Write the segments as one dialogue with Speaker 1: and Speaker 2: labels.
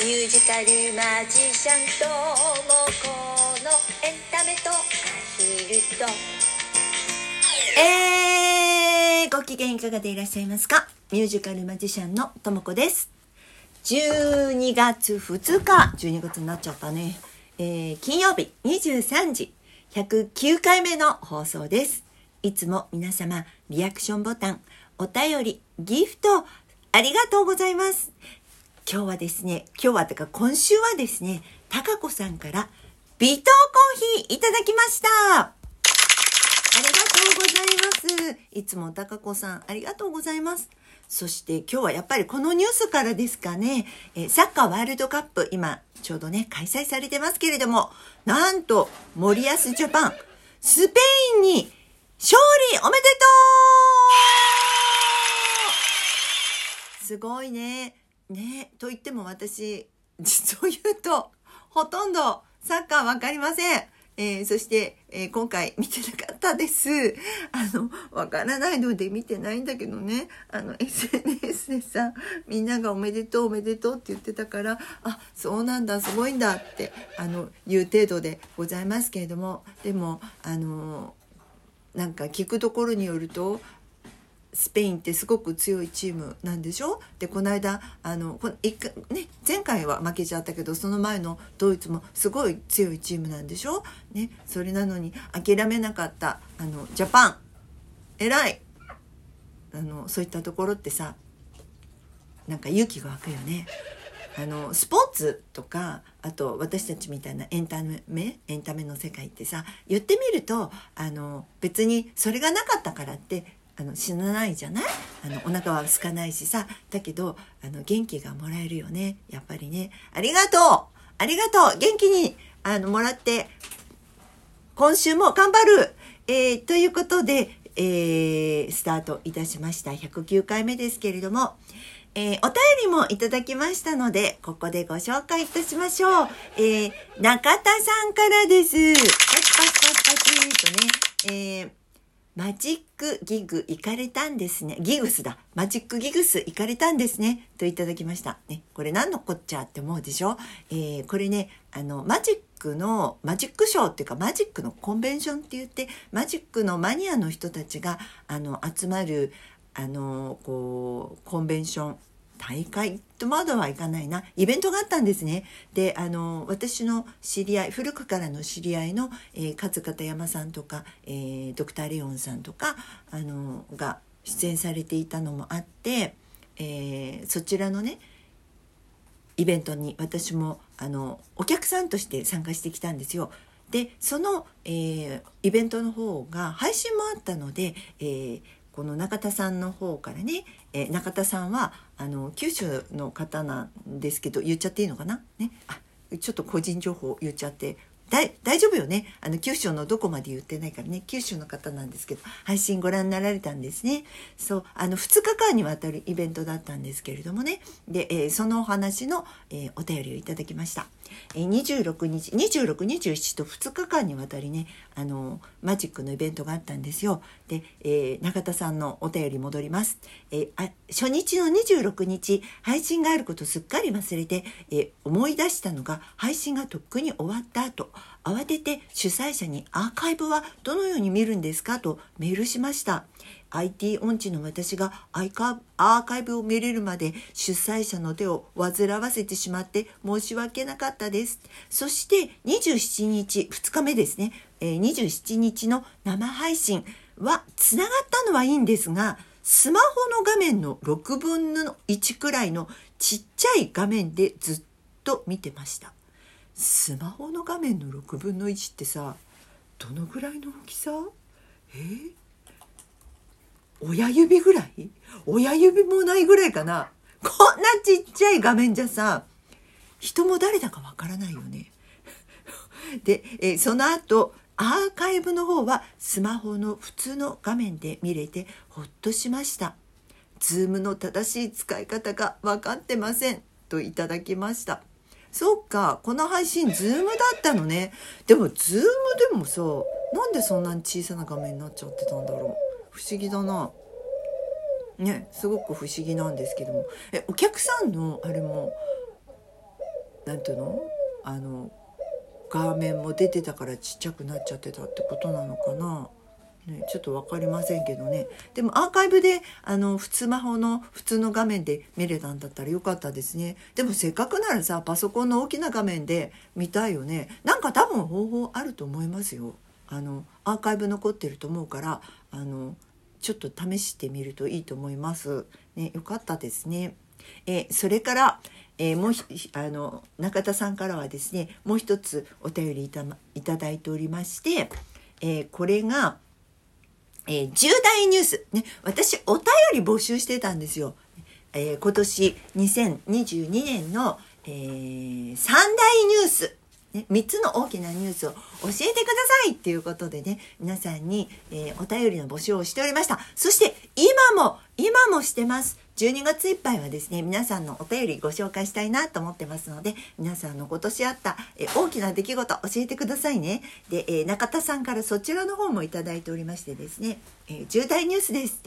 Speaker 1: ミュージカルマジシャンともこのエンタメとアヒルと
Speaker 2: えー、ご機嫌いかがでいらっしゃいますか？ミュージカルマジシャンのともこです。12月2日、12月になっちゃったね。えー、金曜日23時、109回目の放送です。いつも皆様、リアクションボタン、お便り、ギフト、ありがとうございます。今日はですね、今日はというか今週はですね、たかこさんから、微糖コーヒーいただきました。ありがとうございます。いつもたかこさん、ありがとうございます。そして今日はやっぱりこのニュースからですかね、えサッカーワールドカップ、今ちょうどね、開催されてますけれども、なんと森保ジャパン、スペインに勝利おめでとうすごいね。ね、と言っても私、実を言うと、ほとんどサッカーわかりません。えーそして、えー今回見てなかったです。あの、わからないので見てないんだけどね、あの、SNS でさ、みんながおめでとうおめでとうって言ってたから、あ、そうなんだ、すごいんだって、あの、言う程度でございますけれども、でも、あの、なんか聞くところによると、スペインってすごく強いチームなんでしょ？でこの間あのこ一回、ね、前回は負けちゃったけどその前のドイツもすごい強いチームなんでしょ、ね、それなのに諦めなかったあのジャパン。偉い。あのそういったところってさなんか勇気が湧くよね。あのスポーツとかあと私たちみたいなエンタメエンタメの世界ってさ言ってみるとあの別にそれがなかったからってあの死なないじゃない？あのお腹は空かないしさ。だけどあの元気がもらえるよね。やっぱりね。ありがとう！ありがとう！元気にあのもらって。今週も頑張る、えーということで、えースタートいたしました。109回目ですけれども、えーお便りもいただきましたのでここでご紹介いたしましょう、え中田さんからです。パチパチパチパチとね、えマジックギグ行かれたんですね。ギグスだ。マジックギグス行かれたんですね。といただきました。ね、これ何のこっちゃって思うでしょ？えーこれね、あの、マジックの、マジックショーっていうか、マジックのコンベンションって言って、マジックのマニアの人たちが、あの、集まる、あの、こう、コンベンション、大会とまだはいかないなイベントがあったんですねであの私の知り合い古くからの知り合いの、えー勝片山さんとか、えードクターレオンさんとかあのが出演されていたのもあって、えーそちらのねイベントに私もあのお客さんとして参加してきたんですよ。でその、えーイベントの方が配信もあったので、えーこの中田さんの方からね、えー中田さんはあの九州の方なんですけど言っちゃっていいのかな、ね、あちょっと個人情報言っちゃって。大丈夫よね。あの九州のどこまで言ってないからね。九州の方なんですけど配信ご覧になられたんですね。そうあの2日間にわたるイベントだったんですけれどもね。で、えーそのお話の、えーお便りをいただきました、えー26日2627と2日間にわたりねあのマジックのイベントがあったんですよ。で、え中田さんのお便り戻ります、えあ初日の26日配信があることすっかり忘れて、え思い出したのが配信がとっくに終わった後。慌てて主催者にアーカイブはどのように見るんですかとメールしました。IT 音痴の私がアーカイブを見れるまで主催者の手を煩わせてしまって申し訳なかったです。そして27日2日目ですね、え27日の生配信はつながったのはいいんですがスマホの画面の6分の1くらいのちっちゃい画面でずっと見てました。スマホの画面の6分の1ってさどのぐらいの大きさ？え？ー親指ぐらい？親指もないぐらいかな？こんなちっちゃい画面じゃさ人も誰だかわからないよね。で、えーその後アーカイブの方はスマホの普通の画面で見れてほっとしました。ズームの正しい使い方が分かってません。といただきました。そうかこの配信 Zoom だったのね。でも Zoom でもさなんでそんなに小さな画面になっちゃってたんだろう。不思議だな。ねすごく不思議なんですけども。えお客さんのあれもなんていうの？あの画面も出てたからちっちゃくなっちゃってたってことなのかな？ね、ちょっと分かりませんけどね。でもアーカイブであの普通魔法の普通の画面で見れたんだったらよかったですね。でもせっかくならさパソコンの大きな画面で見たいよね。なんか多分方法あると思いますよ。あのアーカイブ残ってると思うからあのちょっと試してみるといいと思います。ねよかったですね。えそれからえー、もうあの中田さんからはですねもう一つお便りいたいただいておりまして、えー、これが、えー、重大ニュース、ね、私お便り募集してたんですよ。えー、今年2022年の、えー、3大ニュース、ね、3つの大きなニュースを教えてくださいっていうことでね皆さんに、えー、お便りの募集をしておりました。そして今も今もしてます。12月いっぱいはですね皆さんのお便りご紹介したいなと思ってますので皆さんの今年あったえ大きな出来事教えてくださいね。で、え中田さんからそちらの方もいただいておりましてですね、え重大ニュースです。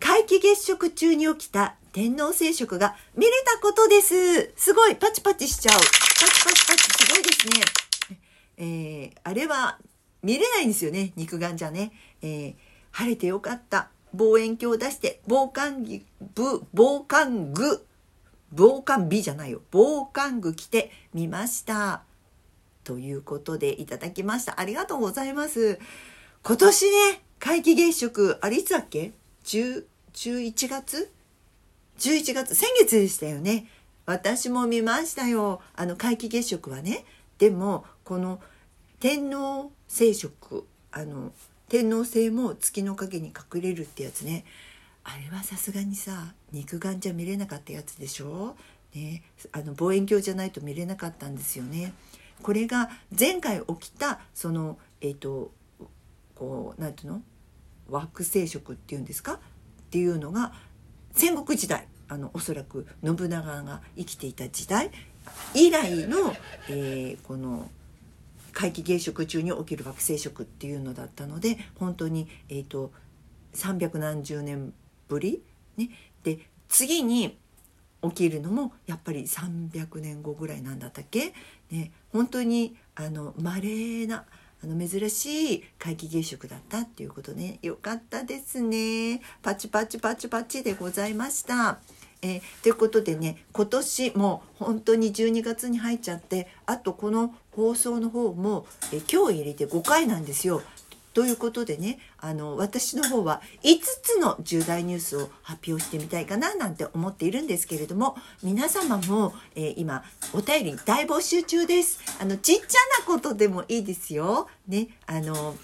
Speaker 2: 皆既月食中に起きた天皇聖食が見れたことです。すごいパチパチしちゃう。パチパチパチすごいですね。えー、あれは見れないんですよね肉眼じゃね、えー、晴れてよかった。望遠鏡を出して防寒着防寒具防寒美じゃないよ。防寒具着てみました。ということでいただきました。ありがとうございます。今年ね皆既月食あれいつだっけ？10 11月？11月？先月でしたよね。私も見ましたよ。あの皆既月食はね。でもこの天皇聖食あの天皇星も月の影に隠れるってやつね。あれはさすがにさ肉眼じゃ見れなかったやつでしょ、ね、あの望遠鏡じゃないと見れなかったんですよね。これが前回起きたそのえっ、ー、とこう何ていうの？惑星食っていうんですか？っていうのが戦国時代あのおそらく信長が生きていた時代以来の、えー、この皆既月食中に起きる惑星食っていうのだったので本当に、えーと、300何十年ぶり、ね、で次に起きるのもやっぱり300年後ぐらいなんだったっけ、ね、本当にあの稀なあの珍しい皆既月食だったっていうことね。よかったですね。パチパチパチパチでございました。えー、ということでね今年も本当に12月に入っちゃってあとこの放送の方も、えー、今日入れて5回なんですよ。ということでねあの私の方は5つの重大ニュースを発表してみたいかななんて思っているんですけれども皆様も、えー、今お便り大募集中です。あのちっちゃなことでもいいですよ。ねあの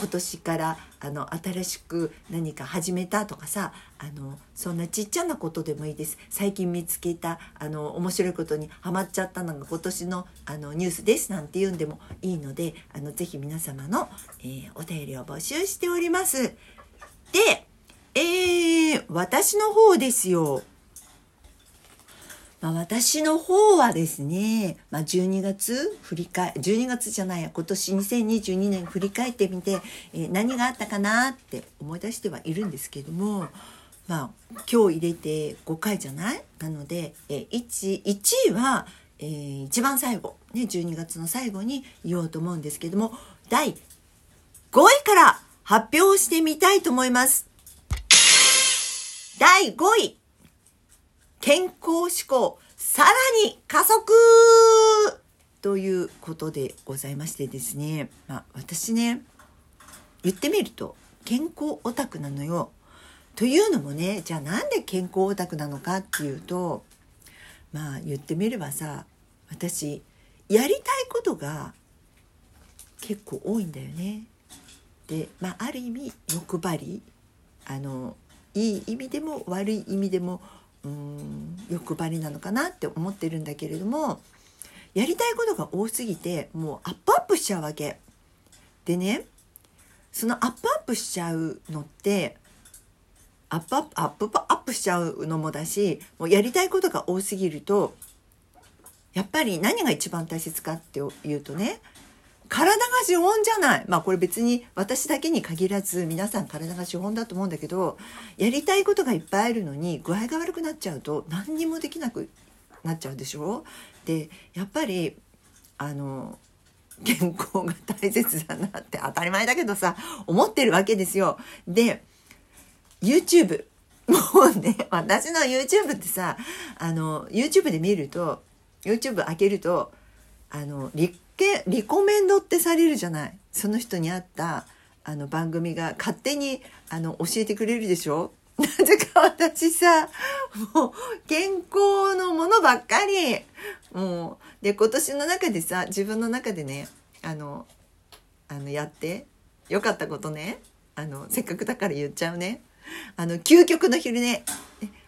Speaker 2: 今年からあの新しく何か始めたとかさあのそんなちっちゃなことでもいいです最近見つけたあの面白いことにハマっちゃったのが今年のあのニュースですなんて言うんでもいいのであのぜひ皆様の、えー、お便りを募集しております。で、えー、私の方ですよ。まあ、私の方はですね、まあ、12月振り返12月じゃないや今年2022年振り返ってみて、えー、何があったかなって思い出してはいるんですけども、まあ、今日入れて5回じゃない？なので、えー、1, 1位は、えー、一番最後、ね、12月の最後に言おうと思うんですけども第5位から発表してみたいと思います。第5位健康志向さらに加速ということでございましてですね、まあ、私ね言ってみると健康オタクなのよ。というのもねじゃあなんで健康オタクなのかっていうとまあ言ってみればさ私やりたいことが結構多いんだよね。でまあある意味欲張りあのいい意味でも悪い意味でもうん欲張りなのかなって思ってるんだけれどもやりたいことが多すぎてもうアップアップしちゃうわけ。でねそのアップアップしちゃうのってアップアップアップアップしちゃうのもだしもうやりたいことが多すぎるとやっぱり何が一番大切かっていうとね体が資本じゃない。まあこれ別に私だけに限らず皆さん体が資本だと思うんだけどやりたいことがいっぱいあるのに具合が悪くなっちゃうと何にもできなくなっちゃうでしょ？でやっぱりあの健康が大切だなって当たり前だけどさ思ってるわけですよ。で YouTube もうね私の YouTube ってさあの YouTube で見ると YouTube 開けるとあのリケリコメンドってされるじゃない。その人に合ったあの番組が勝手にあの教えてくれるでしょ？なぜか私さもう健康のものばっかり。もうで今年の中でさ自分の中でねあのあのやってよかったことね。あのせっかくだから言っちゃうね。あの究極の昼寝。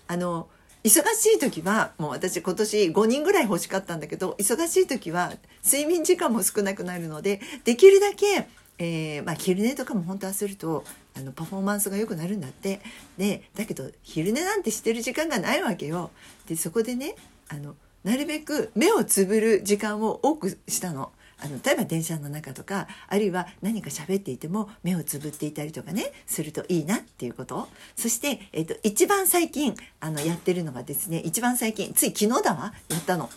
Speaker 2: あの忙しい時はもう私今年5人ぐらい欲しかったんだけど忙しい時は睡眠時間も少なくなるのでできるだけ、えーまあ、昼寝とかも本当はするとあのパフォーマンスが良くなるんだってでだけど昼寝なんてしてる時間がないわけよ。でそこでねあのなるべく目をつぶる時間を多くしたの。あの例えば電車の中とかあるいは何か喋っていても目をつぶっていたりとかねするといいなっていうこと。そして、えーと、一番最近あのやってるのがですね一番最近つい昨日だわやったの。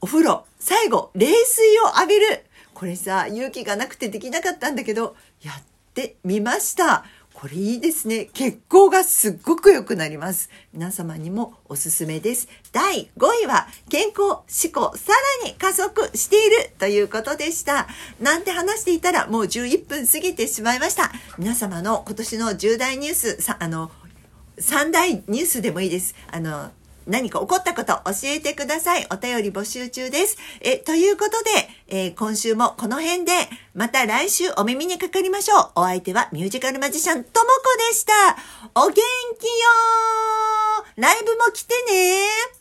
Speaker 2: お風呂最後冷水を浴びる。これさ勇気がなくてできなかったんだけどやってみました。これいいですね。血行がすっごく良くなります。皆様にもおすすめです。第5位は健康思考さらに加速しているということでした。なんて話していたらもう11分過ぎてしまいました。皆様の今年の重大ニュース、さあの、3大ニュースでもいいです。あの、何か起こったこと教えてください。お便り募集中です。え、ということで、えー、今週もこの辺で、また来週お耳にかかりましょう。お相手はミュージカルマジシャンともこでした。お元気よーライブも来てね